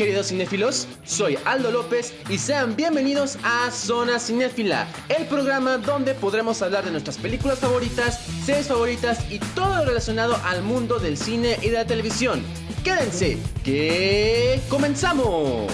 queridos cinéfilos, soy Aldo López y sean bienvenidos a Zona Cinéfila, el programa donde podremos hablar de nuestras películas favoritas, series favoritas y todo lo relacionado al mundo del cine y de la televisión. Quédense, que comenzamos.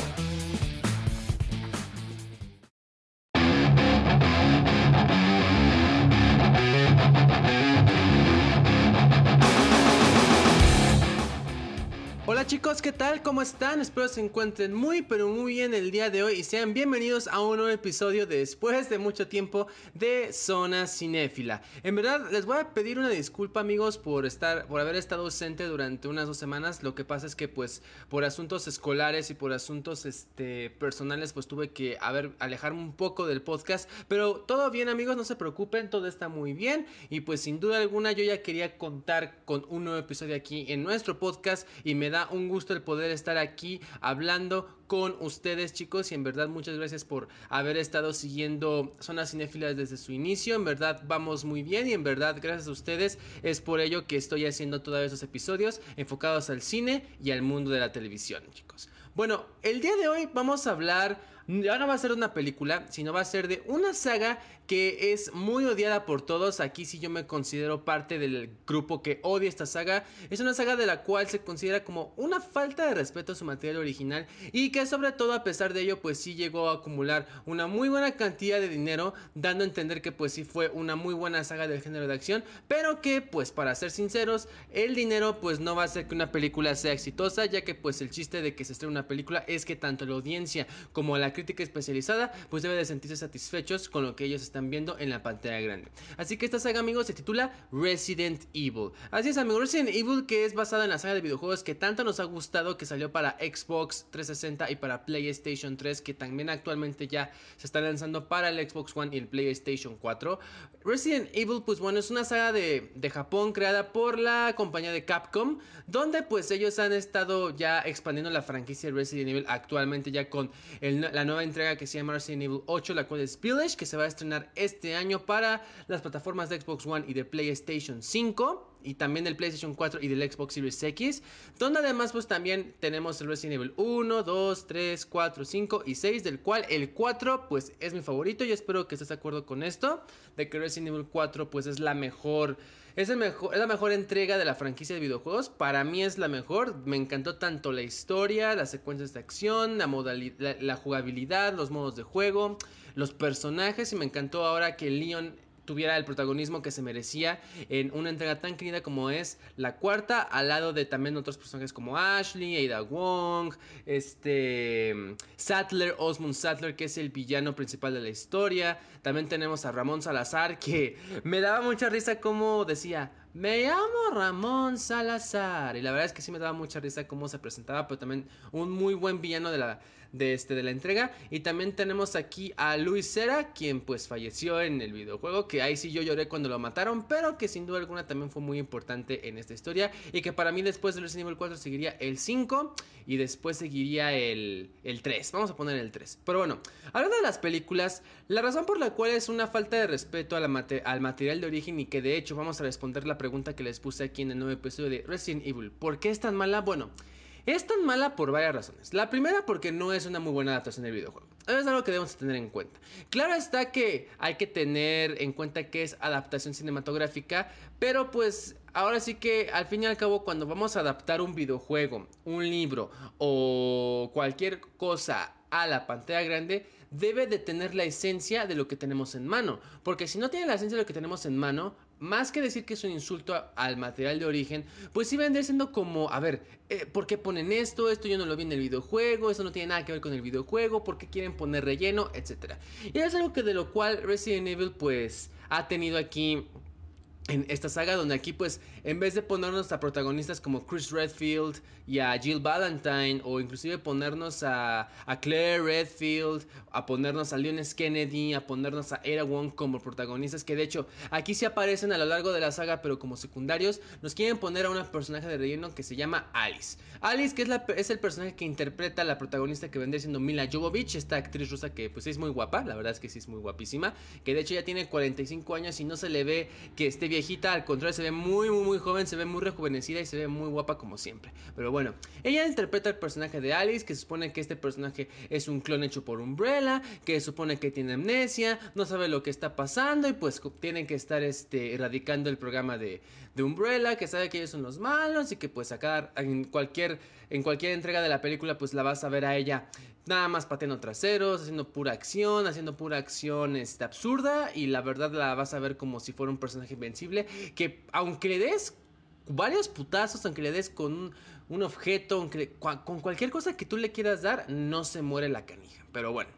Tal? ¿Cómo están? Espero se encuentren muy pero muy bien el día de hoy y sean bienvenidos a un nuevo episodio de después de mucho tiempo de Zona Cinéfila. En verdad les voy a pedir una disculpa amigos por estar por haber estado ausente durante unas dos semanas. Lo que pasa es que pues por asuntos escolares y por asuntos este personales pues tuve que haber alejarme un poco del podcast, pero todo bien amigos, no se preocupen, todo está muy bien y pues sin duda alguna yo ya quería contar con un nuevo episodio aquí en nuestro podcast y me da un gusto el poder estar aquí hablando con ustedes chicos y en verdad muchas gracias por haber estado siguiendo Zona Cinéfila desde su inicio, en verdad vamos muy bien y en verdad gracias a ustedes es por ello que estoy haciendo todos esos episodios enfocados al cine y al mundo de la televisión chicos. Bueno, el día de hoy vamos a hablar, ya no va a ser una película, sino va a ser de una saga que es muy odiada por todos. Aquí sí yo me considero parte del grupo que odia esta saga. Es una saga de la cual se considera como una falta de respeto a su material original y que sobre todo a pesar de ello pues sí llegó a acumular una muy buena cantidad de dinero, dando a entender que pues sí fue una muy buena saga del género de acción, pero que pues para ser sinceros, el dinero pues no va a hacer que una película sea exitosa, ya que pues el chiste de que se estrene una película es que tanto la audiencia como la crítica especializada pues debe de sentirse satisfechos con lo que ellos están viendo en la pantalla grande. Así que esta saga, amigos, se titula Resident Evil. Así es, amigos, Resident Evil que es basada en la saga de videojuegos que tanto nos ha gustado, que salió para Xbox 360 y para PlayStation 3, que también actualmente ya se está lanzando para el Xbox One y el PlayStation 4. Resident Evil, pues bueno, es una saga de, de Japón creada por la compañía de Capcom, donde pues ellos han estado ya expandiendo la franquicia de Resident Evil actualmente ya con la nueva entrega que se llama Resident Evil 8, la cual es Village, que se va a estrenar este año para las plataformas de Xbox One y de PlayStation 5 y también del PlayStation 4 y del Xbox Series X, donde además pues también tenemos el Resident Evil 1, 2, 3, 4, 5 y 6, del cual el 4 pues es mi favorito y espero que estés de acuerdo con esto, de que Resident Evil 4 pues es la mejor es, el mejor, es la mejor entrega de la franquicia de videojuegos. Para mí es la mejor. Me encantó tanto la historia, las secuencias de acción, la, modalidad, la jugabilidad, los modos de juego los personajes y me encantó ahora que Leon tuviera el protagonismo que se merecía en una entrega tan querida como es la cuarta, al lado de también otros personajes como Ashley, Ada Wong, este Sattler, Osmond Sattler, que es el villano principal de la historia. También tenemos a Ramón Salazar, que me daba mucha risa como decía, me llamo Ramón Salazar. Y la verdad es que sí me daba mucha risa cómo se presentaba, pero también un muy buen villano de la, de, este, de la entrega. Y también tenemos aquí a Luis Cera, quien pues falleció en el videojuego, que ahí sí yo lloré cuando lo mataron, pero que sin duda alguna también fue muy importante en esta historia. Y que para mí después del Resident Evil 4 seguiría el 5 y después seguiría el, el 3. Vamos a poner el 3. Pero bueno, hablando de las películas, la razón por la cual es una falta de respeto al material de origen y que de hecho vamos a responder la pregunta que les puse aquí en el nuevo episodio de Resident Evil. ¿Por qué es tan mala? Bueno... Es tan mala por varias razones. La primera porque no es una muy buena adaptación del videojuego. Es algo que debemos tener en cuenta. Claro está que hay que tener en cuenta que es adaptación cinematográfica, pero pues ahora sí que al fin y al cabo cuando vamos a adaptar un videojuego, un libro o cualquier cosa a la pantalla grande, debe de tener la esencia de lo que tenemos en mano. Porque si no tiene la esencia de lo que tenemos en mano, más que decir que es un insulto al material de origen, pues sí vendría siendo como, a ver, eh, ¿por qué ponen esto? Esto yo no lo vi en el videojuego, eso no tiene nada que ver con el videojuego, ¿por qué quieren poner relleno? Etcétera. Y es algo que de lo cual Resident Evil pues ha tenido aquí en esta saga donde aquí pues en vez de ponernos a protagonistas como Chris Redfield y a Jill Valentine o inclusive ponernos a, Claire Redfield, a ponernos a Leon Kennedy, a ponernos a Era Wong como protagonistas que de hecho aquí sí aparecen a lo largo de la saga pero como secundarios nos quieren poner a una personaje de relleno que se llama Alice. Alice que es, la, es el personaje que interpreta a la protagonista que vendría siendo Mila Jovovich, esta actriz rusa que pues es muy guapa, la verdad es que sí es muy guapísima, que de hecho ya tiene 45 años y no se le ve que esté bien viejita, al contrario, se ve muy, muy, muy joven, se ve muy rejuvenecida y se ve muy guapa como siempre. Pero bueno, ella interpreta el personaje de Alice, que supone que este personaje es un clon hecho por Umbrella, que supone que tiene amnesia, no sabe lo que está pasando y pues tienen que estar este, erradicando el programa de, de Umbrella, que sabe que ellos son los malos y que pues acá en cualquier, en cualquier entrega de la película pues la vas a ver a ella nada más pateando traseros, haciendo pura acción, haciendo pura acción este, absurda y la verdad la vas a ver como si fuera un personaje invencible que aunque le des varios putazos, aunque le des con un, objeto, aunque, con cualquier cosa que tú le quieras dar, no se muere la canija. Pero bueno.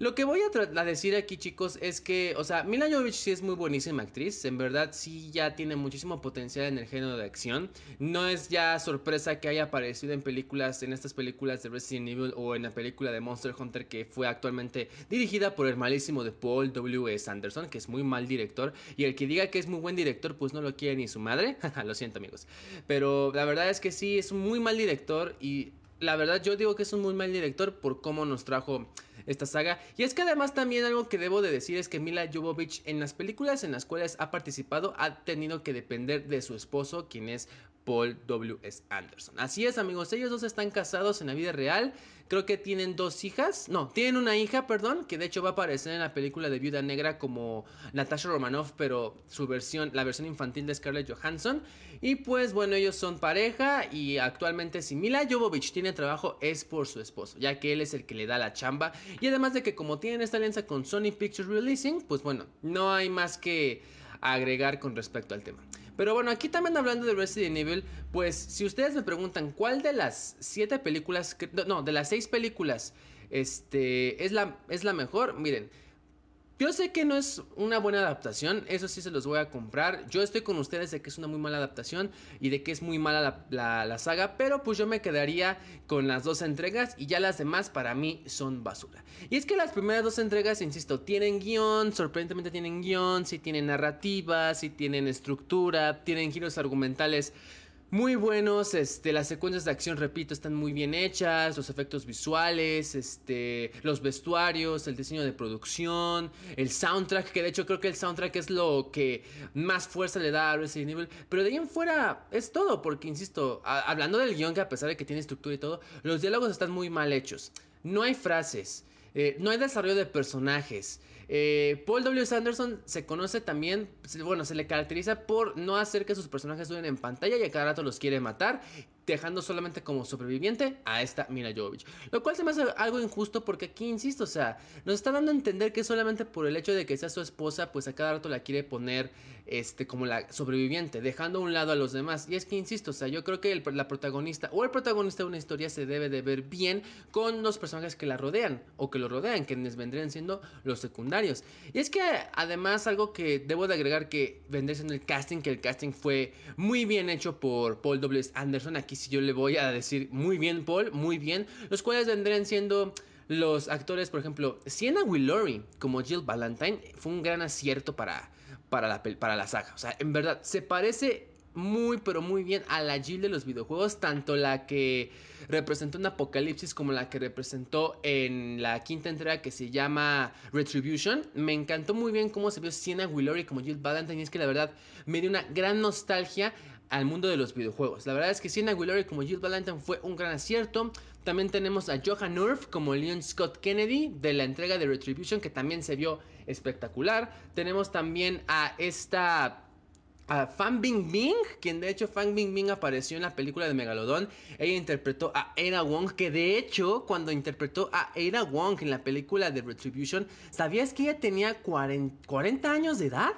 Lo que voy a, decir aquí, chicos, es que, o sea, Mila Jovovich sí es muy buenísima actriz. En verdad, sí ya tiene muchísimo potencial en el género de acción. No es ya sorpresa que haya aparecido en películas, en estas películas de Resident Evil o en la película de Monster Hunter que fue actualmente dirigida por el malísimo de Paul W.S. Anderson, que es muy mal director. Y el que diga que es muy buen director, pues no lo quiere ni su madre. lo siento, amigos. Pero la verdad es que sí, es un muy mal director. Y la verdad, yo digo que es un muy mal director por cómo nos trajo esta saga. Y es que además también algo que debo de decir es que Mila Jovovich en las películas en las cuales ha participado ha tenido que depender de su esposo, quien es Paul W.S. Anderson. Así es amigos, ellos dos están casados en la vida real. Creo que tienen dos hijas. No, tienen una hija, perdón, que de hecho va a aparecer en la película de Viuda Negra como Natasha Romanoff, pero su versión, la versión infantil de Scarlett Johansson. Y pues bueno, ellos son pareja y actualmente si Mila Jovovich tiene trabajo es por su esposo, ya que él es el que le da la chamba. Y además de que como tienen esta alianza con Sony Pictures Releasing, pues bueno, no hay más que agregar con respecto al tema. Pero bueno, aquí también hablando de Resident Evil, pues si ustedes me preguntan cuál de las siete películas, no, de las seis películas, este, es la, es la mejor, miren. Yo sé que no es una buena adaptación, eso sí se los voy a comprar. Yo estoy con ustedes de que es una muy mala adaptación y de que es muy mala la, saga, pero pues yo me quedaría con las dos entregas y ya las demás para mí son basura. Y es que las primeras dos entregas, insisto, tienen guion, sorprendentemente tienen guion, sí tienen narrativa, sí tienen estructura, tienen giros argumentales muy buenos, este, las secuencias de acción, repito, están muy bien hechas, los efectos visuales, este, los vestuarios, el diseño de producción, el soundtrack, que de hecho creo que el soundtrack es lo que más fuerza le da a Resident Evil, pero de ahí en fuera es todo, porque insisto, hablando del guion que a pesar de que tiene estructura y todo, los diálogos están muy mal hechos, no hay frases, eh, no hay desarrollo de personajes, eh, Paul W. Sanderson se conoce también, bueno, se le caracteriza por no hacer que sus personajes suenen en pantalla y a cada rato los quiere matar dejando solamente como sobreviviente a esta Mila Jovovich. Lo cual se me hace algo injusto porque aquí, insisto, o sea, nos está dando a entender que solamente por el hecho de que sea su esposa, pues a cada rato la quiere poner este, como la sobreviviente, dejando a un lado a los demás. Y es que, insisto, o sea, yo creo que la protagonista o el protagonista de una historia se debe de ver bien con los personajes que la rodean o que lo rodean, quienes vendrían siendo los secundarios. Y es que además algo que debo de agregar que vendría siendo el casting, que el casting fue muy bien hecho por Paul W. Anderson. Aquí si yo le voy a decir muy bien, Paul, muy bien. Los cuales vendrían siendo los actores, por ejemplo, Sienna Willory como Jill Valentine fue un gran acierto para, para, la, para la saga. O sea, en verdad, se parece muy, pero muy bien a la Jill de los videojuegos, tanto la que representó en Apocalipsis como la que representó en la quinta entrega que se llama Retribution. Me encantó muy bien cómo se vio Sienna Willory como Jill Valentine y es que la verdad me dio una gran nostalgia al mundo de los videojuegos. La verdad es que Sienna Guillory como Jill Valentine fue un gran acierto. También tenemos a Johan Urf como Leon Scott Kennedy de la entrega de Retribution que también se vio espectacular. Tenemos también a esta a Fan Bingbing, quien de hecho Fan Bingbing apareció en la película de Megalodon. Ella interpretó a Ada Wong, que de hecho cuando interpretó a Ada Wong en la película de Retribution, ¿sabías que ella tenía 40 años de edad?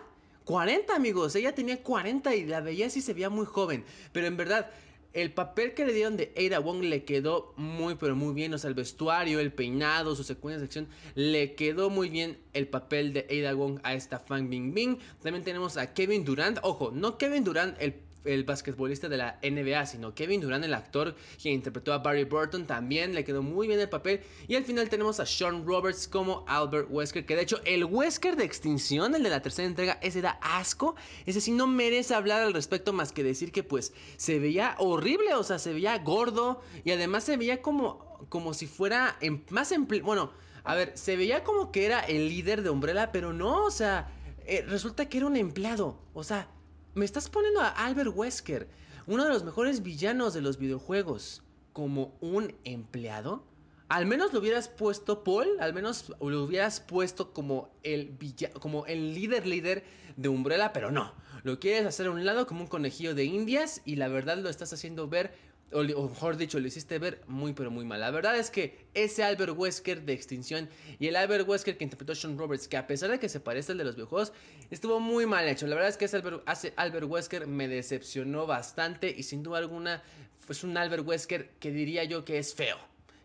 40 amigos, ella tenía 40 y la veía así se veía muy joven, pero en verdad el papel que le dieron de Ada Wong le quedó muy pero muy bien, o sea, el vestuario, el peinado, su secuencia de acción, le quedó muy bien el papel de Ada Wong a esta Fan Bingbing. También tenemos a Kevin Durant, ojo, no Kevin Durant el el basquetbolista de la NBA, sino Kevin Durant, el actor que interpretó a Barry Burton, también le quedó muy bien el papel. Y al final tenemos a Sean Roberts como Albert Wesker, que de hecho el Wesker de extinción, el de la tercera entrega, ese da asco. Ese sí no merece hablar al respecto más que decir que pues se veía horrible, o sea, se veía gordo y además se veía como, como si fuera en, más en... Bueno, a ver, se veía como que era el líder de Umbrella, pero no, o sea, eh, resulta que era un empleado, o sea me estás poniendo a Albert Wesker, uno de los mejores villanos de los videojuegos, como un empleado. Al menos lo hubieras puesto, Paul, al menos lo hubieras puesto como el, como el líder líder de Umbrella, pero no. Lo quieres hacer a un lado como un conejillo de indias y la verdad lo estás haciendo ver o, mejor dicho, lo hiciste ver muy pero muy mal. La verdad es que ese Albert Wesker de Extinción y el Albert Wesker que interpretó Sean Roberts, que a pesar de que se parece al de los videojuegos, estuvo muy mal hecho. La verdad es que ese Albert, Wesker me decepcionó bastante y sin duda alguna es un Albert Wesker que diría yo que es feo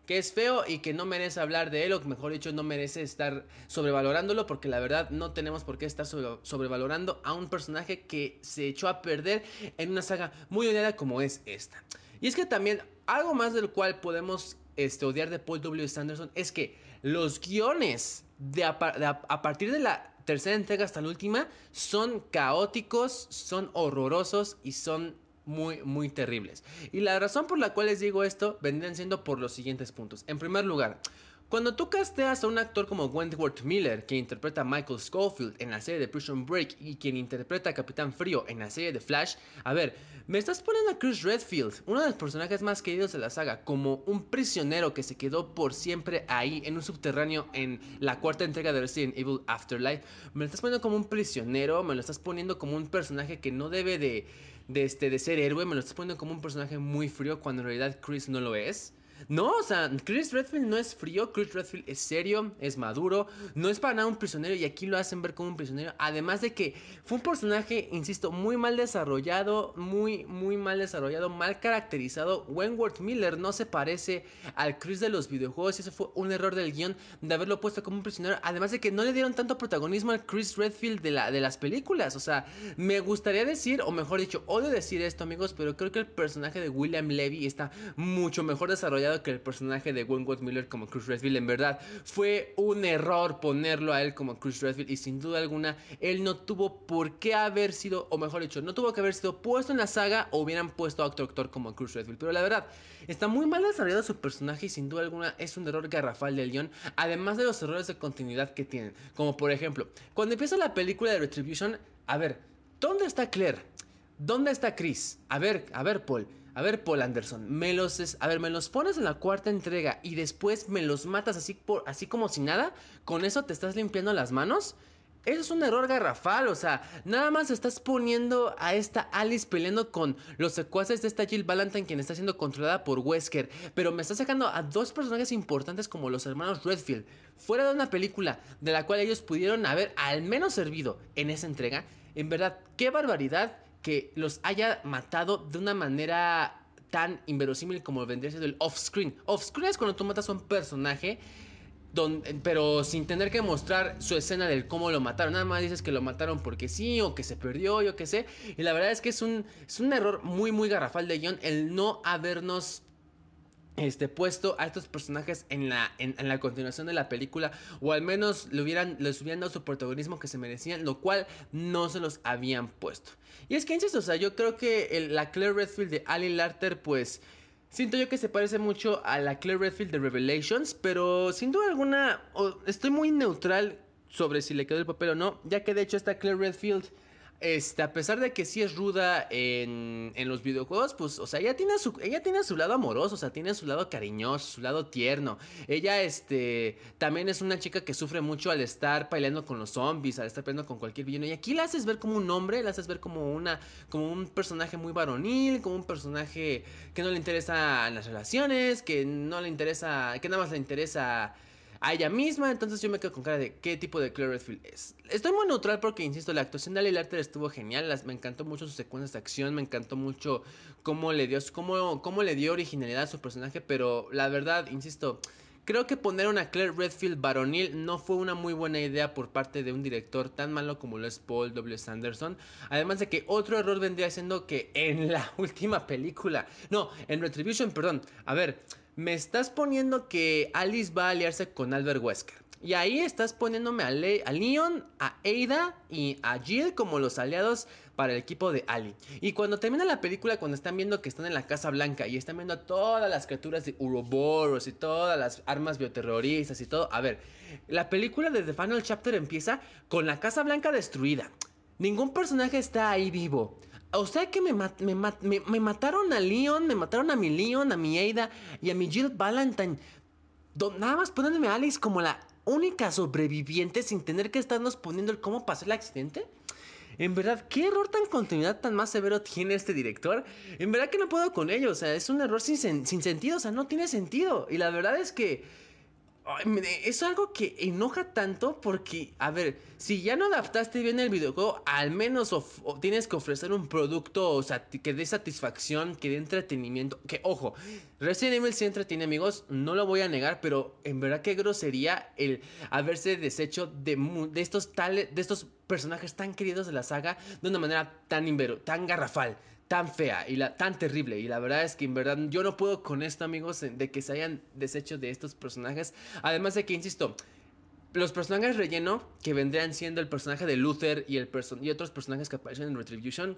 que es feo y que no merece hablar de él, o mejor dicho, no merece estar sobrevalorándolo, porque la verdad no tenemos por qué estar sobrevalorando a un personaje que se echó a perder en una saga muy odiada como es esta. Y es que también algo más del cual podemos este, odiar de Paul W. Sanderson es que los guiones a, partir de la tercera entrega hasta la última son caóticos, son horrorosos y son muy, muy terribles. Y la razón por la cual les digo esto vendrían siendo por los siguientes puntos. En primer lugar, cuando tú casteas a un actor como Wentworth Miller, que interpreta a Michael Schofield en la serie de Prison Break y quien interpreta a Capitán Frío en la serie de Flash, a ver, me estás poniendo a Chris Redfield, uno de los personajes más queridos de la saga, como un prisionero que se quedó por siempre ahí en un subterráneo en la cuarta entrega de Resident Evil Afterlife. Me lo estás poniendo como un prisionero, me lo estás poniendo como un personaje que no debe de, de, este, de ser héroe, me lo estás poniendo como un personaje muy frío cuando en realidad Chris no lo es. No, o sea, Chris Redfield no es frío, Chris Redfield es serio, es maduro, no es para nada un prisionero y aquí lo hacen ver como un prisionero. Además de que fue un personaje, insisto, muy mal desarrollado, muy, muy mal desarrollado, mal caracterizado. Wentworth Miller no se parece al Chris de los videojuegos y eso fue un error del guion de haberlo puesto como un prisionero. Además de que no le dieron tanto protagonismo al Chris Redfield de, la, de las películas. O sea, me gustaría decir, o mejor dicho, odio decir esto amigos, pero creo que el personaje de William Levy está mucho mejor desarrollado que el personaje de Wentworth Miller como Chris Redfield. En verdad, fue un error ponerlo a él como Chris Redfield y sin duda alguna, él no tuvo por qué haber sido, o mejor dicho, no tuvo que haber sido puesto en la saga o hubieran puesto a otro actor como Chris Redfield. Pero la verdad, está muy mal desarrollado su personaje y sin duda alguna es un error garrafal del guion, además de los errores de continuidad que tienen. Como por ejemplo, cuando empieza la película de Retribution, a ver, ¿dónde está Claire? ¿Dónde está Chris? A ver, a ver, Paul. A ver, Paul Anderson, me los, a ver, me los pones en la cuarta entrega y después me los matas así, por, así como si nada. ¿Con eso te estás limpiando las manos? Eso es un error garrafal, o sea, nada más estás poniendo a esta Alice peleando con los secuaces de esta Jill Valentine quien está siendo controlada por Wesker, pero me estás sacando a dos personajes importantes como los hermanos Redfield, fuera de una película de la cual ellos pudieron haber al menos servido en esa entrega. En verdad, qué barbaridad que los haya matado de una manera tan inverosímil como vendría siendo el off-screen. Off-screen es cuando tú matas a un personaje, pero sin tener que mostrar su escena del cómo lo mataron. Nada más dices que lo mataron porque sí o que se perdió, yo qué sé. Y la verdad es que es un, es un error muy, muy garrafal de guion el no habernos este, puesto a estos personajes en la, en, la continuación de la película o al menos le hubieran, les hubieran dado su protagonismo que se merecían, lo cual no se los habían puesto. Y es que, insisto, o sea, yo creo que la Claire Redfield de Ali Larter, pues... Siento yo que se parece mucho a la Claire Redfield de Revelations, pero sin duda alguna estoy muy neutral sobre si le quedó el papel o no, ya que de hecho esta Claire Redfield este, a pesar de que sí es ruda en, en, los videojuegos, pues, o sea, ella tiene, su, ella tiene su lado amoroso, o sea, tiene su lado cariñoso, su lado tierno. Ella, este, también es una chica que sufre mucho al estar peleando con los zombies, al estar peleando con cualquier villano. Y aquí la haces ver como un hombre, la haces ver como una, como un personaje muy varonil, como un personaje que no le interesa las relaciones, que no le interesa, que nada más le interesa a ella misma. Entonces yo me quedo con cara de qué tipo de Claire Redfield es. Estoy muy neutral porque, insisto, la actuación de Ali Larter estuvo genial. Me encantó mucho sus secuencias de acción. Me encantó mucho cómo le dio, cómo, cómo le dio originalidad a su personaje. Pero la verdad, insisto. Creo que poner una Claire Redfield varonil no fue una muy buena idea por parte de un director tan malo como lo es Paul W. Sanderson. Además de que otro error vendría siendo que en la última película, no, en Retribution, perdón, a ver, me estás poniendo que Alice va a aliarse con Albert Wesker. Y ahí estás poniéndome a, Leon, a Ada y a Jill como los aliados para el equipo de Ali. Y cuando termina la película, cuando están viendo que están en la Casa Blanca y están viendo a todas las criaturas de Uroboros y todas las armas bioterroristas y todo. A ver, la película de The Final Chapter empieza con la Casa Blanca destruida. ningún personaje está ahí vivo. O sea que me, me, mataron a Leon, me mataron a mi Leon, a mi Ada y a mi Jill Valentine. Nada más poniéndome a Alice como la única sobreviviente sin tener que estarnos poniendo el cómo pasó el accidente. En verdad, ¿qué error tan continuidad tan más severo tiene este director? En verdad que no puedo con ello, o sea, es un error sin, sin sentido, o sea, no tiene sentido. Y la verdad es que es algo que enoja tanto porque, a ver, si ya no adaptaste bien el videojuego, al menos tienes que ofrecer un producto o sea, que dé satisfacción, que dé entretenimiento. Que, ojo, Resident Evil sí entretiene, amigos, no lo voy a negar, pero en verdad qué grosería el haberse deshecho de, de, estos, tales, de estos personajes tan queridos de la saga de una manera tan, invero, tan garrafal tan fea y la, tan terrible. Y la verdad es que en verdad yo no puedo con esto, amigos, de que se hayan deshecho de estos personajes. Además de que, insisto, los personajes relleno, que vendrían siendo el personaje de Luther y, el y otros personajes que aparecen en Retribution,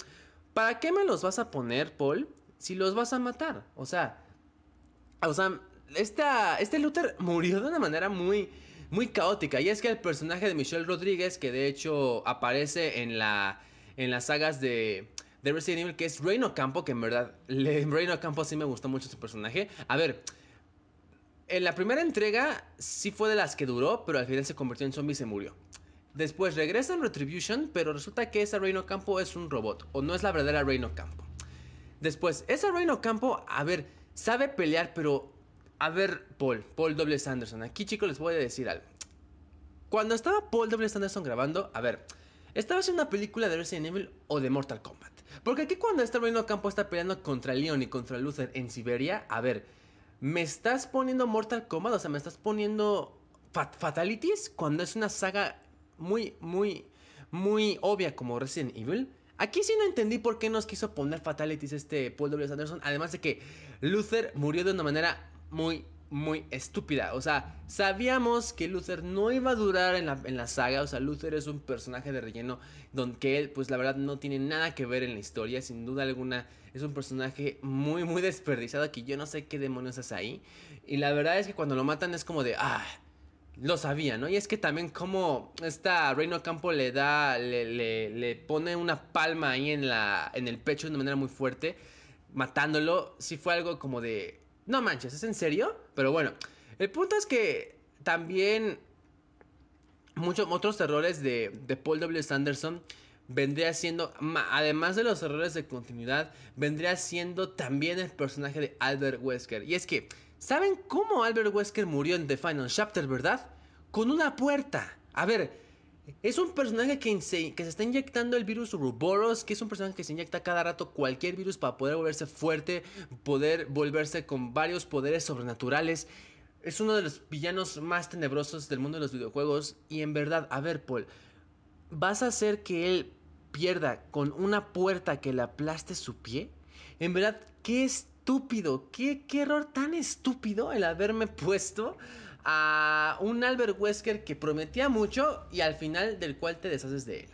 ¿para qué me los vas a poner, Paul, si los vas a matar? O sea, o sea, esta, este Luther murió de una manera muy, muy caótica. Y es que el personaje de Michelle Rodríguez, que de hecho aparece en, la, en las sagas de de Resident Evil, que es Reino Campo, que en verdad, Reino Campo sí me gustó mucho su personaje. A ver, en la primera entrega sí fue de las que duró, pero al final se convirtió en zombie y se murió. Después regresa en Retribution, pero resulta que esa Reino Campo es un robot, o no es la verdadera Reino Campo. Después, esa Reino Campo, a ver, sabe pelear, pero... A ver, Paul, Paul W. Sanderson, aquí chicos les voy a decir algo. Cuando estaba Paul W. Sanderson grabando, a ver, estaba haciendo una película de Resident Evil o de Mortal Kombat. Porque aquí cuando está Reino Campo está peleando contra Leon y contra Luther en Siberia, a ver, ¿me estás poniendo Mortal Kombat? O sea, ¿me estás poniendo Fatalities? Cuando es una saga muy, muy, muy obvia como Resident Evil. Aquí sí no entendí por qué nos quiso poner Fatalities este Paul W. Anderson. Además de que Luther murió de una manera muy, muy estúpida. O sea, sabíamos que Luther no iba a durar en la, en la saga. O sea, Luther es un personaje de relleno donde él, pues la verdad, no tiene nada que ver en la historia. Sin duda alguna, es un personaje muy, muy desperdiciado que yo no sé qué demonios es ahí. Y la verdad es que cuando lo matan es como de, ah, lo sabía, ¿no? Y es que también como esta Reino Campo le da, le, le, pone una palma ahí en, la, en el pecho de una manera muy fuerte, matándolo, sí fue algo como de no manches, ¿es en serio? Pero bueno, el punto es que también muchos otros errores de, Paul W. Sanderson vendría siendo, además de los errores de continuidad, vendría siendo también el personaje de Albert Wesker. Y es que, ¿saben cómo Albert Wesker murió en The Final Chapter, verdad? Con una puerta. A ver, es un personaje que se, que se está inyectando el virus Uroboros, que es un personaje que se inyecta cada rato cualquier virus para poder volverse fuerte, poder volverse con varios poderes sobrenaturales. Es uno de los villanos más tenebrosos del mundo de los videojuegos. Y en verdad, a ver, Paul, ¿vas a hacer que él pierda con una puerta que le aplaste su pie? En verdad, qué estúpido, qué, qué error tan estúpido el haberme puesto a un Albert Wesker que prometía mucho y al final del cual te deshaces de él.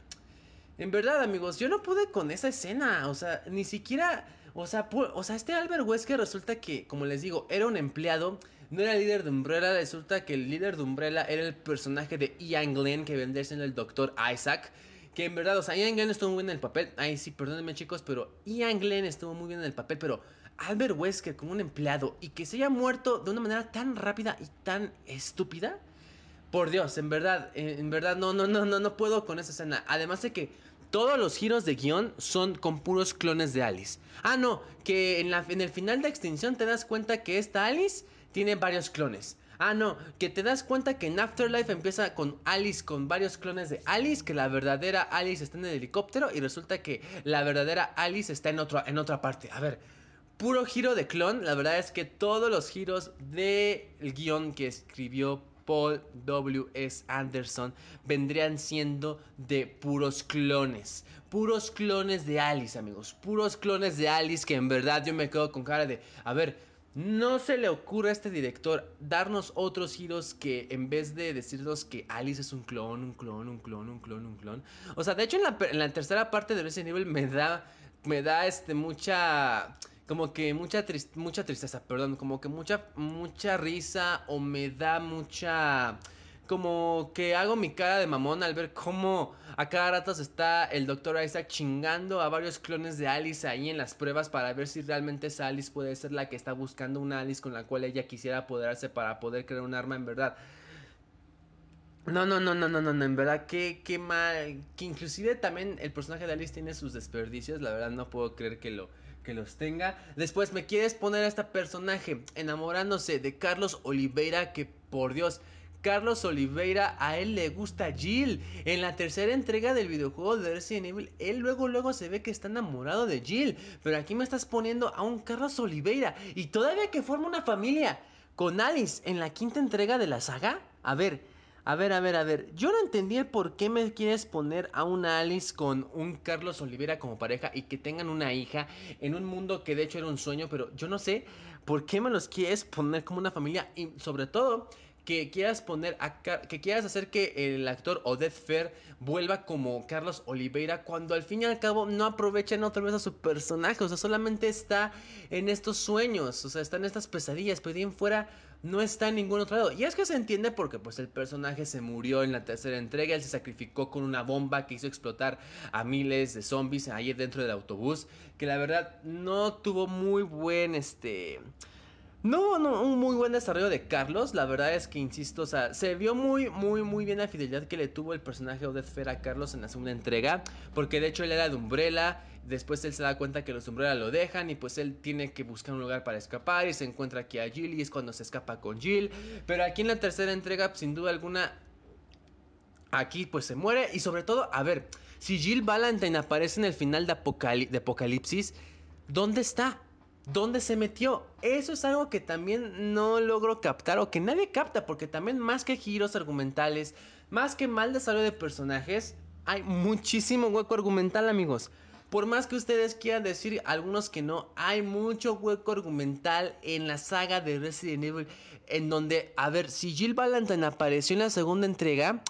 En verdad, amigos, yo no pude con esa escena, o sea, ni siquiera, o sea, o sea, este Albert Wesker resulta que, como les digo, era un empleado, no era el líder de Umbrella, resulta que el líder de Umbrella era el personaje de Ian Glenn, que vendría siendo el Doctor Isaac. Que en verdad, o sea, Ian Glenn estuvo muy bien en el papel. Ay, sí, perdónenme chicos, pero Ian Glenn estuvo muy bien en el papel, pero Albert Wesker como un empleado y que se haya muerto de una manera tan rápida y tan estúpida. Por Dios, en verdad, en verdad no, no, no, no, no puedo con esa escena. Además de que todos los giros de guion son con puros clones de Alice. Ah, no, que en, en el final de Extinción te das cuenta que esta Alice tiene varios clones. Ah, no, que te das cuenta que en Afterlife empieza con Alice, con varios clones de Alice, que la verdadera Alice está en el helicóptero y resulta que la verdadera Alice está en, otro, en otra parte. A ver, puro giro de clon. La verdad es que todos los giros del guion que escribió Paul W. S. Anderson vendrían siendo de puros clones. Puros clones de Alice, amigos. Puros clones de Alice que en verdad yo me quedo con cara de... A ver, no se le ocurre a este director darnos otros giros que en vez de decirnos que Alice es un clon, un clon, un clon, un clon, un clon. O sea, de hecho en la, en la tercera parte de ese nivel me da, me da este, mucha como que mucha, mucha tristeza, perdón, como que mucha, mucha risa o me da mucha, como que hago mi cara de mamón al ver cómo a cada rato está el Dr. Isaac chingando a varios clones de Alice ahí en las pruebas para ver si realmente esa Alice puede ser la que está buscando una Alice con la cual ella quisiera apoderarse para poder crear un arma en verdad. No, no, no, no, no, no, en verdad, qué, qué mal. Que inclusive también el personaje de Alice tiene sus desperdicios, la verdad no puedo creer que lo que los tenga. Después me quieres poner a este personaje enamorándose de Carlos Oliveira, que por Dios, Carlos Oliveira, a él le gusta Jill. En la tercera entrega del videojuego de Resident Evil, él luego luego se ve que está enamorado de Jill. Pero aquí me estás poniendo a un Carlos Oliveira y todavía que forma una familia con Alice en la quinta entrega de la saga. A ver, a ver, a ver, a ver. Yo no entendí el por qué me quieres poner a una Alice con un Carlos Olivera como pareja y que tengan una hija en un mundo que de hecho era un sueño, pero yo no sé por qué me los quieres poner como una familia y sobre todo que quieras poner a que quieras hacer que el actor Odette Fair vuelva como Carlos Oliveira cuando al fin y al cabo no aprovechan otra vez a su personaje, o sea, solamente está en estos sueños, o sea, está en estas pesadillas, pero bien fuera no está en ningún otro lado. Y es que se entiende porque pues el personaje se murió en la tercera entrega, él se sacrificó con una bomba que hizo explotar a miles de zombies ahí dentro del autobús, que la verdad no tuvo muy buen este no, no, un muy buen desarrollo de Carlos. La verdad es que, insisto, o sea, se vio muy, muy, muy bien la fidelidad que le tuvo el personaje Odette Fair a Carlos en la segunda entrega. Porque de hecho él era de Umbrella. Después él se da cuenta que los Umbrella lo dejan. Y pues él tiene que buscar un lugar para escapar. Y se encuentra aquí a Jill. Y es cuando se escapa con Jill. Pero aquí en la tercera entrega, sin duda alguna, aquí pues se muere. Y sobre todo, a ver, si Jill Valentine aparece en el final de, Apocalipsis, ¿dónde está? ¿Dónde se metió? Eso es algo que también no logro captar o que nadie capta porque también más que giros argumentales, más que mal desarrollo de personajes, hay muchísimo hueco argumental amigos. Por más que ustedes quieran decir algunos que no, hay mucho hueco argumental en la saga de Resident Evil en donde, a ver, si Jill Valentine apareció en la segunda entrega,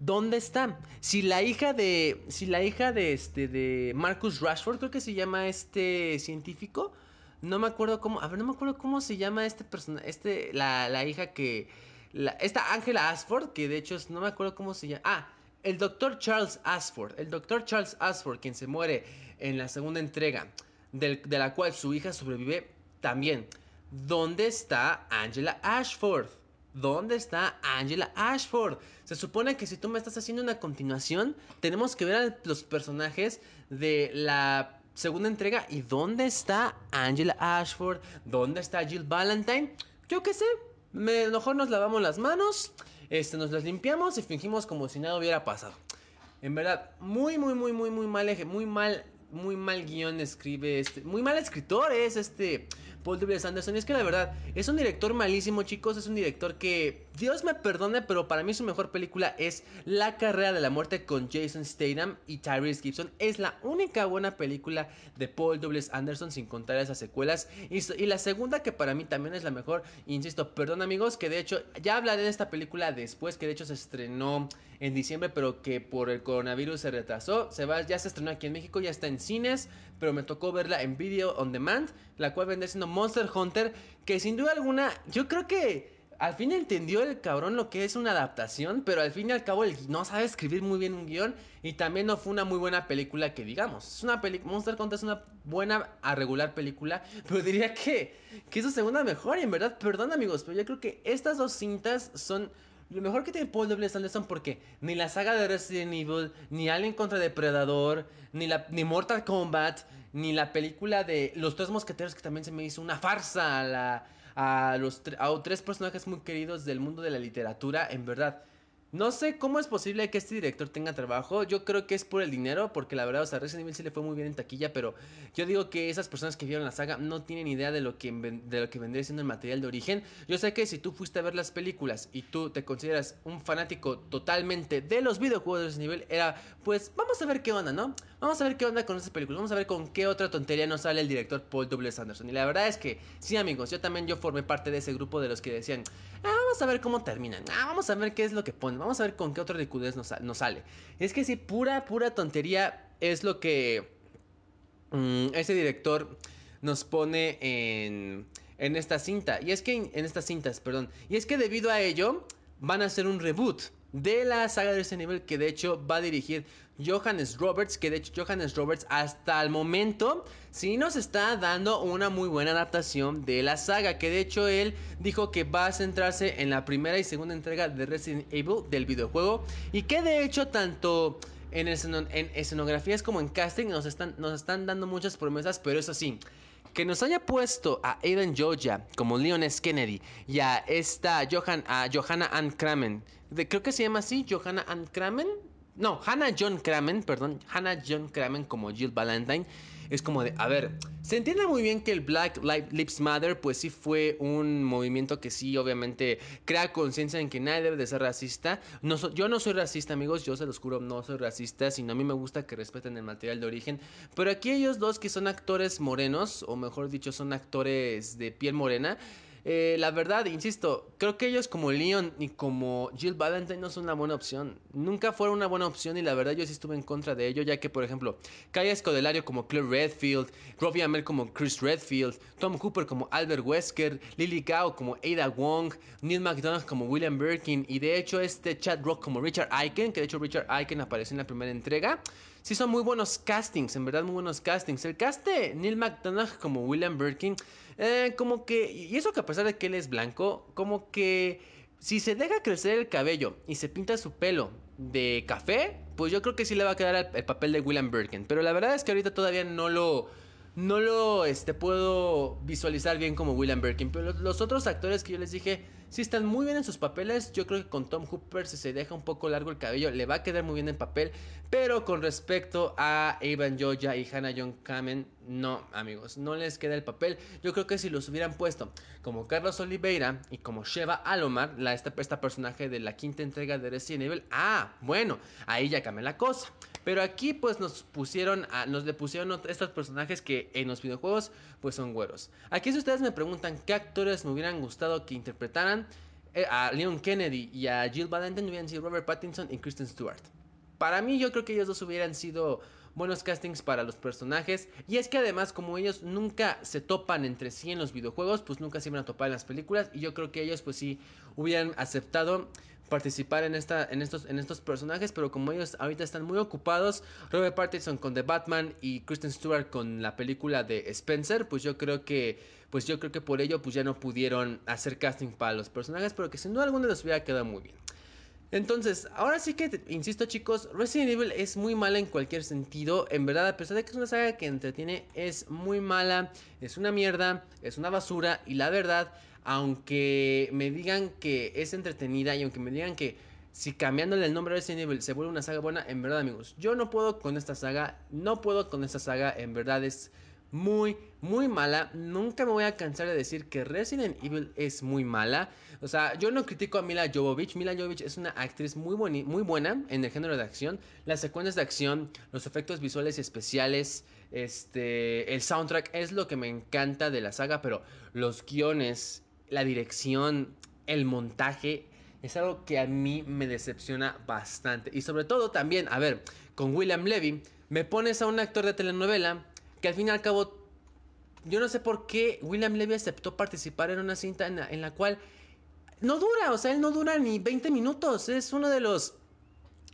¿dónde está? Si la hija de si la hija de este de Marcus Rashford, creo que se llama este científico, no me acuerdo cómo. A ver, no me acuerdo cómo se llama este personaje. Este. La, la hija que. Esta Angela Asford, que de hecho es, no me acuerdo cómo se llama. Ah, el doctor Charles Asford. El doctor Charles Asford, quien se muere en la segunda entrega, de la cual su hija sobrevive también. ¿Dónde está Angela Ashford? ¿Dónde está Angela Ashford? Se supone que si tú me estás haciendo una continuación, tenemos que ver a los personajes de la segunda entrega. ¿Y dónde está Angela Ashford? ¿Dónde está Jill Valentine? Yo qué sé. mejor nos lavamos las manos, este, nos las limpiamos y fingimos como si nada hubiera pasado. En verdad, muy, muy, muy, muy, muy mal, muy mal, muy mal guion escribe este, muy mal escritor es este Paul W. Anderson. Y es que la verdad, es un director malísimo, chicos. Es un director que, Dios me perdone, pero para mí su mejor película es La carrera de la muerte con Jason Statham y Tyrese Gibson. Es la única buena película de Paul W. Anderson, sin contar esas secuelas. Y, y la segunda, que para mí también es la mejor, insisto, perdón amigos, que de hecho ya hablaré de esta película después, que de hecho se estrenó en diciembre, pero que por el coronavirus se retrasó. Se va, ya se estrenó aquí en México, ya está en cines, pero me tocó verla en video on demand, la cual vende siendo Monster Hunter, que sin duda alguna, yo creo que al fin entendió el cabrón lo que es una adaptación, pero al fin y al cabo él no sabe escribir muy bien un guion y también no fue una muy buena película que digamos. Es una Monster Hunter es una buena a regular película, pero diría que, que es su segunda mejor y en verdad, perdón amigos, pero yo creo que estas dos cintas son lo mejor que tiene Paul W. Anderson porque ni la saga de Resident Evil, ni Alien contra Depredador, ni, la, ni Mortal Kombat, ni la película de Los Tres Mosqueteros que también se me hizo una farsa a, la, a los a tres personajes muy queridos del mundo de la literatura, en verdad. No sé cómo es posible que este director tenga trabajo. Yo creo que es por el dinero, porque la verdad, o sea, Resident Evil sí le fue muy bien en taquilla, pero yo digo que esas personas que vieron la saga no tienen idea de lo que, de lo que vendría siendo el material de origen. Yo sé que si tú fuiste a ver las películas y tú te consideras un fanático totalmente de los videojuegos de Resident Evil, era pues vamos a ver qué onda, ¿no? Vamos a ver qué onda con esas películas, vamos a ver con qué otra tontería nos sale el director Paul W. Anderson. Y la verdad es que, sí amigos, yo también yo formé parte de ese grupo de los que decían, ah, vamos a ver cómo terminan, ah, vamos a ver qué es lo que ponen Vamos a ver con qué otro ridiculez nos, nos sale. Es que sí, pura, pura tontería es lo que mm, ese director nos pone en, en esta cinta. Y es que en estas cintas, perdón. Y es que debido a ello, van a hacer un reboot de la saga de Resident Evil que de hecho va a dirigir Johannes Roberts, que de hecho Johannes Roberts hasta el momento sí nos está dando una muy buena adaptación de la saga, que de hecho él dijo que va a centrarse en la primera y segunda entrega de Resident Evil del videojuego y que de hecho tanto en, escenografías como en casting nos están, nos están dando muchas promesas, pero eso sí, que nos haya puesto a Aiden Georgia como Leon S. Kennedy y a esta Johanna Ann Kramen, creo que se llama así, Johanna Ann Kramen, no, Hannah John Kramen, perdón, Hannah John Kramen como Jill Valentine. Es como de, a ver, se entiende muy bien que el Black Lives Matter, pues sí fue un movimiento que sí, obviamente, crea conciencia en que nadie debe de ser racista. No yo no soy racista, amigos, yo se los juro, no soy racista, sino a mí me gusta que respeten el material de origen. Pero aquí ellos dos que son actores morenos, o mejor dicho, son actores de piel morena, eh, la verdad, insisto, creo que ellos como Leon y como Jill Valentine no son una buena opción. Nunca fueron una buena opción y la verdad yo sí estuve en contra de ello, ya que por ejemplo, Kaya Scodelario como Claire Redfield, Robbie Amell como Chris Redfield, Tom Cooper como Albert Wesker, Lily Gao como Ada Wong, Neil McDonough como William Birkin y de hecho este Chad Rock como Richard Aiken, que de hecho Richard Aiken apareció en la primera entrega. Sí son muy buenos castings, en verdad muy buenos castings. El cast Neil McDonough como William Birkin eh, como que, y eso que a pesar de que él es blanco, como que si se deja crecer el cabello y se pinta su pelo de café, pues yo creo que sí le va a quedar el, papel de William Birkin. Pero la verdad es que ahorita todavía no lo, no lo este, puedo visualizar bien como William Birkin. Pero los otros actores que yo les dije sí están muy bien en sus papeles. Yo creo que con Tom Hooper, si se deja un poco largo el cabello, le va a quedar muy bien el papel. Pero con respecto a Evan Joya y Hannah John Kamen, no, amigos, no les queda el papel. Yo creo que si los hubieran puesto como Carlos Oliveira y como Sheva Alomar, la, esta, esta personaje de la quinta entrega de Resident Evil, ah, bueno, ahí ya cambia la cosa. Pero aquí pues nos pusieron, a, nos le pusieron estos personajes que en los videojuegos pues son güeros. Aquí si ustedes me preguntan qué actores me hubieran gustado que interpretaran eh, a Leon Kennedy y a Jill Valentine, hubieran sido Robert Pattinson y Kristen Stewart. Para mí yo creo que ellos dos hubieran sido buenos castings para los personajes. Y es que además como ellos nunca se topan entre sí en los videojuegos, pues nunca se iban a topar en las películas. Y yo creo que ellos pues sí hubieran aceptado participar en, esta, en, estos, en estos personajes, pero como ellos ahorita están muy ocupados, Robert Pattinson con The Batman y Kristen Stewart con la película de Spencer, pues yo creo que pues yo creo que por ello pues ya no pudieron hacer casting para los personajes, pero que sin duda alguna les hubiera quedado muy bien. Entonces, ahora sí que, insisto chicos, Resident Evil es muy mala en cualquier sentido. En verdad, a pesar de que es una saga que entretiene, es muy mala, es una mierda, es una basura. Y la verdad, aunque me digan que es entretenida y aunque me digan que si cambiándole el nombre a Resident Evil se vuelve una saga buena, en verdad amigos, yo no puedo con esta saga, no puedo con esta saga, en verdad es muy, muy mala. Nunca me voy a cansar de decir que Resident Evil es muy mala. O sea, yo no critico a Mila Jovovich. Mila Jovovich es una actriz muy, muy buena en el género de acción. Las secuencias de acción, los efectos visuales y especiales, este, el soundtrack es lo que me encanta de la saga, pero los guiones, la dirección, el montaje es algo que a mí me decepciona bastante. Y sobre todo también, a ver, con William Levy, me pones a un actor de telenovela que al fin y al cabo, yo no sé por qué William Levy aceptó participar en una cinta en la, cual no dura, o sea, él no dura ni 20 minutos, es uno de los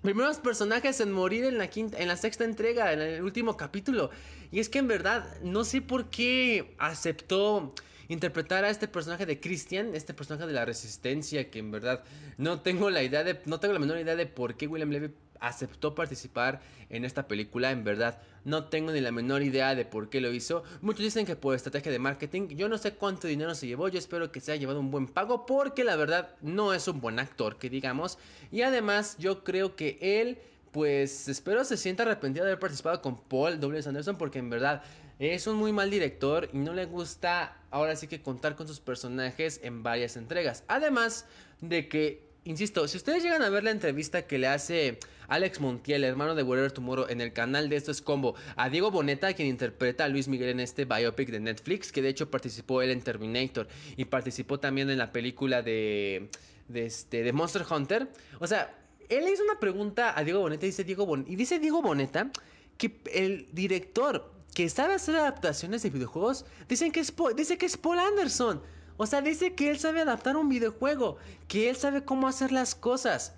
primeros personajes en morir en la quinta, en la sexta entrega, en el último capítulo. Y es que en verdad no sé por qué aceptó interpretar a este personaje de Christian, este personaje de la resistencia, que en verdad no tengo la idea de, no tengo la menor idea de por qué William Levy aceptó participar en esta película. En verdad, no tengo ni la menor idea de por qué lo hizo. Muchos dicen que por estrategia de marketing. Yo no sé cuánto dinero se llevó. Yo espero que se haya llevado un buen pago porque la verdad no es un buen actor, que digamos. Y además, yo creo que él pues espero se sienta arrepentido de haber participado con Paul W. Anderson porque en verdad es un muy mal director y no le gusta ahora sí que contar con sus personajes en varias entregas. Además de que Insisto, si ustedes llegan a ver la entrevista que le hace Alex Montiel, hermano de Whatever Tomorrow, en el canal de Esto es Combo, a Diego Boneta, quien interpreta a Luis Miguel en este biopic de Netflix, que de hecho participó él en Terminator y participó también en la película de, de, este, de Monster Hunter. O sea, él le hizo una pregunta a Diego Boneta y dice Diego, y dice Diego Boneta que el director que sabe hacer adaptaciones de videojuegos dicen que es dice que es Paul Anderson. O sea, dice que él sabe adaptar un videojuego, que él sabe cómo hacer las cosas,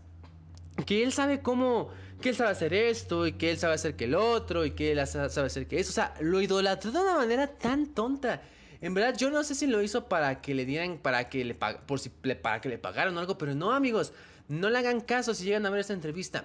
que él sabe cómo, que él sabe hacer esto y que él sabe hacer que el otro y que él sabe hacer que eso. O sea, lo idolatró de una manera tan tonta. En verdad, yo no sé si lo hizo para que le dieran, para que le por si para que le pagaran o algo, pero no, amigos, no le hagan caso si llegan a ver esta entrevista.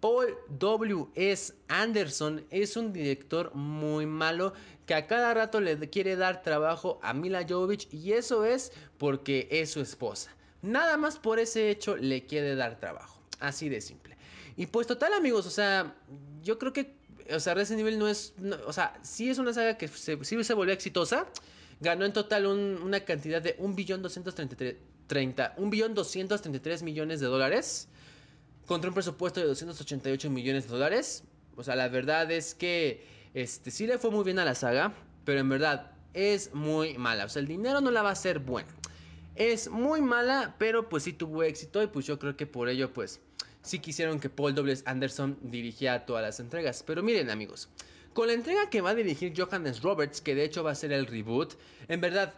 Paul W. S. Anderson es un director muy malo que a cada rato le quiere dar trabajo a Mila Jovovich y eso es porque es su esposa. Nada más por ese hecho le quiere dar trabajo. Así de simple. Y pues total amigos, o sea, yo creo que, o sea, Resident Evil no es, o sea, sí es una saga que se, sí se volvió exitosa. Ganó en total una cantidad de 1.233 billón 233 millones de dólares contra un presupuesto de 288 millones de dólares. O sea, la verdad es que este, sí le fue muy bien a la saga, pero en verdad es muy mala. O sea, el dinero no la va a ser buena. Es muy mala, pero pues sí tuvo éxito y pues yo creo que por ello pues sí quisieron que Paul W. Anderson dirigiera todas las entregas. Pero miren amigos, con la entrega que va a dirigir Johannes Roberts, que de hecho va a ser el reboot, en verdad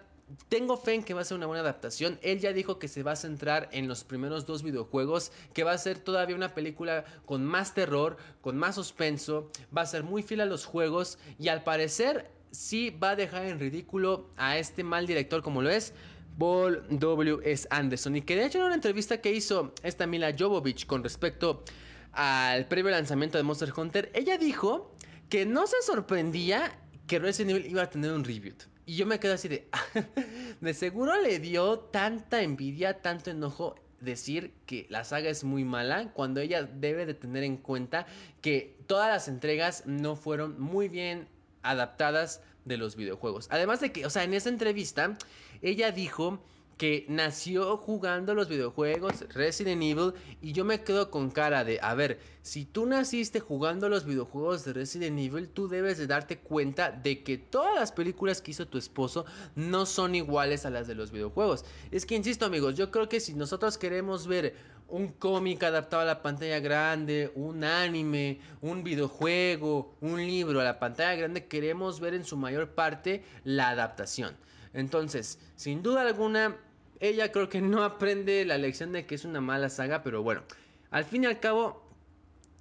tengo fe en que va a ser una buena adaptación. Él ya dijo que se va a centrar en los primeros dos videojuegos, que va a ser todavía una película con más terror, con más suspenso, va a ser muy fiel a los juegos y al parecer sí va a dejar en ridículo a este mal director como lo es Paul W. S. Anderson. Y que de hecho en una entrevista que hizo esta Mila Jovovich con respecto al previo lanzamiento de Monster Hunter, ella dijo que no se sorprendía que Resident Evil iba a tener un reboot. Y yo me quedo así de... de seguro le dio tanta envidia, tanto enojo decir que la saga es muy mala cuando ella debe de tener en cuenta que todas las entregas no fueron muy bien adaptadas de los videojuegos. Además de que, o sea, en esa entrevista ella dijo que nació jugando los videojuegos Resident Evil y yo me quedo con cara de, a ver, si tú naciste jugando los videojuegos de Resident Evil, tú debes de darte cuenta de que todas las películas que hizo tu esposo no son iguales a las de los videojuegos. Es que, insisto amigos, yo creo que si nosotros queremos ver un cómic adaptado a la pantalla grande, un anime, un videojuego, un libro a la pantalla grande, queremos ver en su mayor parte la adaptación. Entonces, sin duda alguna, ella creo que no aprende la lección de que es una mala saga, pero bueno, al fin y al cabo,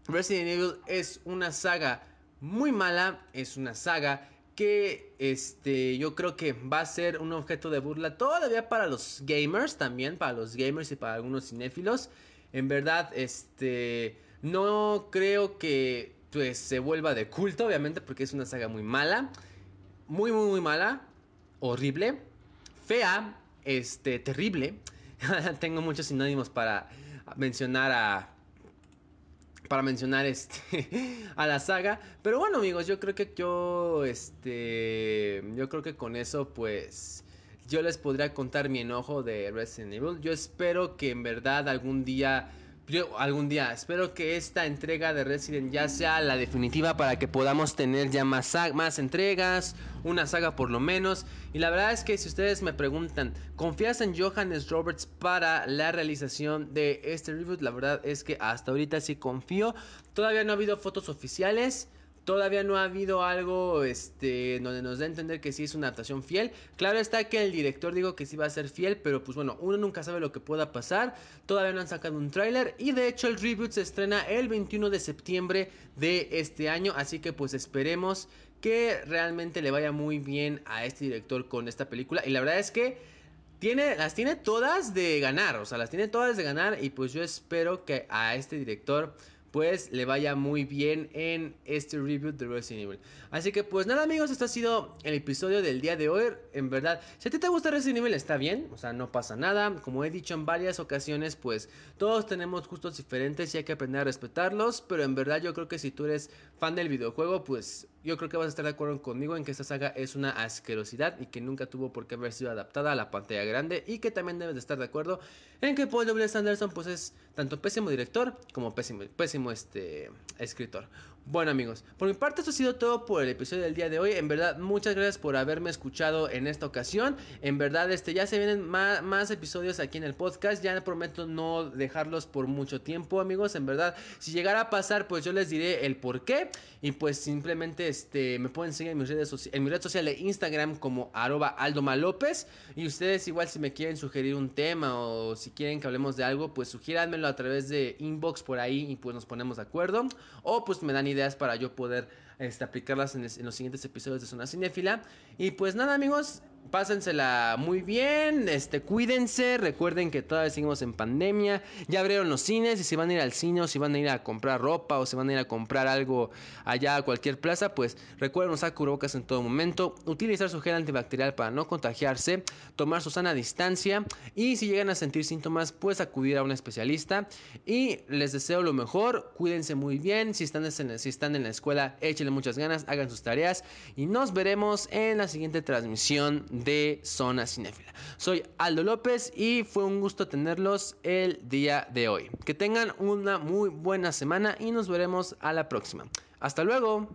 Resident Evil es una saga muy mala, es una saga que este yo creo que va a ser un objeto de burla todavía para los gamers también, para los gamers y para algunos cinéfilos. En verdad, este no creo que pues se vuelva de culto, obviamente, porque es una saga muy mala, muy muy muy mala horrible, fea, este, terrible. Tengo muchos sinónimos para mencionar a para mencionar este a la saga, pero bueno, amigos, yo creo que yo este yo creo que con eso pues yo les podría contar mi enojo de Resident Evil. Yo espero que en verdad algún día yo algún día espero que esta entrega de Resident ya sea la definitiva para que podamos tener ya más, más entregas, una saga por lo menos. Y la verdad es que si ustedes me preguntan, ¿confías en Johannes Roberts para la realización de este reboot? La verdad es que hasta ahorita sí confío. Todavía no ha habido fotos oficiales. Todavía no ha habido algo este, donde nos dé a entender que sí es una adaptación fiel. Claro está que el director dijo que sí va a ser fiel, pero pues bueno, uno nunca sabe lo que pueda pasar. Todavía no han sacado un tráiler y de hecho el reboot se estrena el 21 de septiembre de este año, así que pues esperemos que realmente le vaya muy bien a este director con esta película. Y la verdad es que tiene, las tiene todas de ganar, o sea, las tiene todas de ganar y pues yo espero que a este director pues le vaya muy bien en este review de Resident Evil. Así que pues nada amigos, este ha sido el episodio del día de hoy. En verdad, si a ti te gusta Resident Evil está bien, o sea, no pasa nada. Como he dicho en varias ocasiones, pues todos tenemos gustos diferentes y hay que aprender a respetarlos. Pero en verdad yo creo que si tú eres fan del videojuego, pues yo creo que vas a estar de acuerdo conmigo en que esta saga es una asquerosidad y que nunca tuvo por qué haber sido adaptada a la pantalla grande y que también debes de estar de acuerdo en que Paul W. Anderson pues es tanto pésimo director como pésimo, pésimo este, escritor. Bueno amigos, por mi parte esto ha sido todo por el episodio del día de hoy. En verdad, muchas gracias por haberme escuchado en esta ocasión. En verdad, este ya se vienen más, más, episodios aquí en el podcast. Ya prometo no dejarlos por mucho tiempo, amigos. En verdad, si llegara a pasar, pues yo les diré el por qué. Y pues simplemente este, me pueden seguir en, mis redes en mi red social de Instagram como arroba aldomalopez. Y ustedes igual si me quieren sugerir un tema o si quieren que hablemos de algo, pues sugiéranmelo a través de inbox por ahí y pues nos ponemos de acuerdo. O pues me dan ideas para yo poder este, aplicarlas en, en, los siguientes episodios de Zona Cinéfila. Y pues nada amigos, Pásensela muy bien, este, cuídense, recuerden que todavía seguimos en pandemia, ya abrieron los cines y si van a ir al cine o si van a ir a comprar ropa o si van a ir a comprar algo allá a cualquier plaza, pues recuerden usar cubrebocas en todo momento, utilizar su gel antibacterial para no contagiarse, tomar su sana distancia y si llegan a sentir síntomas, pues acudir a un especialista y les deseo lo mejor, cuídense muy bien, si están si están en la escuela, échenle muchas ganas, hagan sus tareas y nos veremos en la siguiente transmisión de Zona Cinéfila. Soy Aldo López y fue un gusto tenerlos el día de hoy. Que tengan una muy buena semana y nos veremos a la próxima. Hasta luego.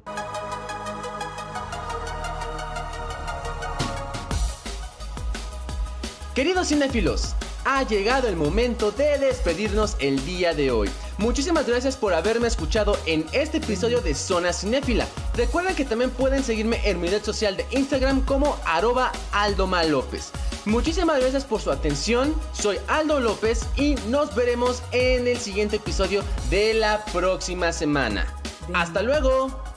Queridos cinéfilos, ha llegado el momento de despedirnos el día de hoy. Muchísimas gracias por haberme escuchado en este episodio de Zona Cinéfila. Recuerden que también pueden seguirme en mi red social de Instagram como arroba Aldo López. Muchísimas gracias por su atención, soy Aldo López y nos veremos en el siguiente episodio de la próxima semana. Hasta luego.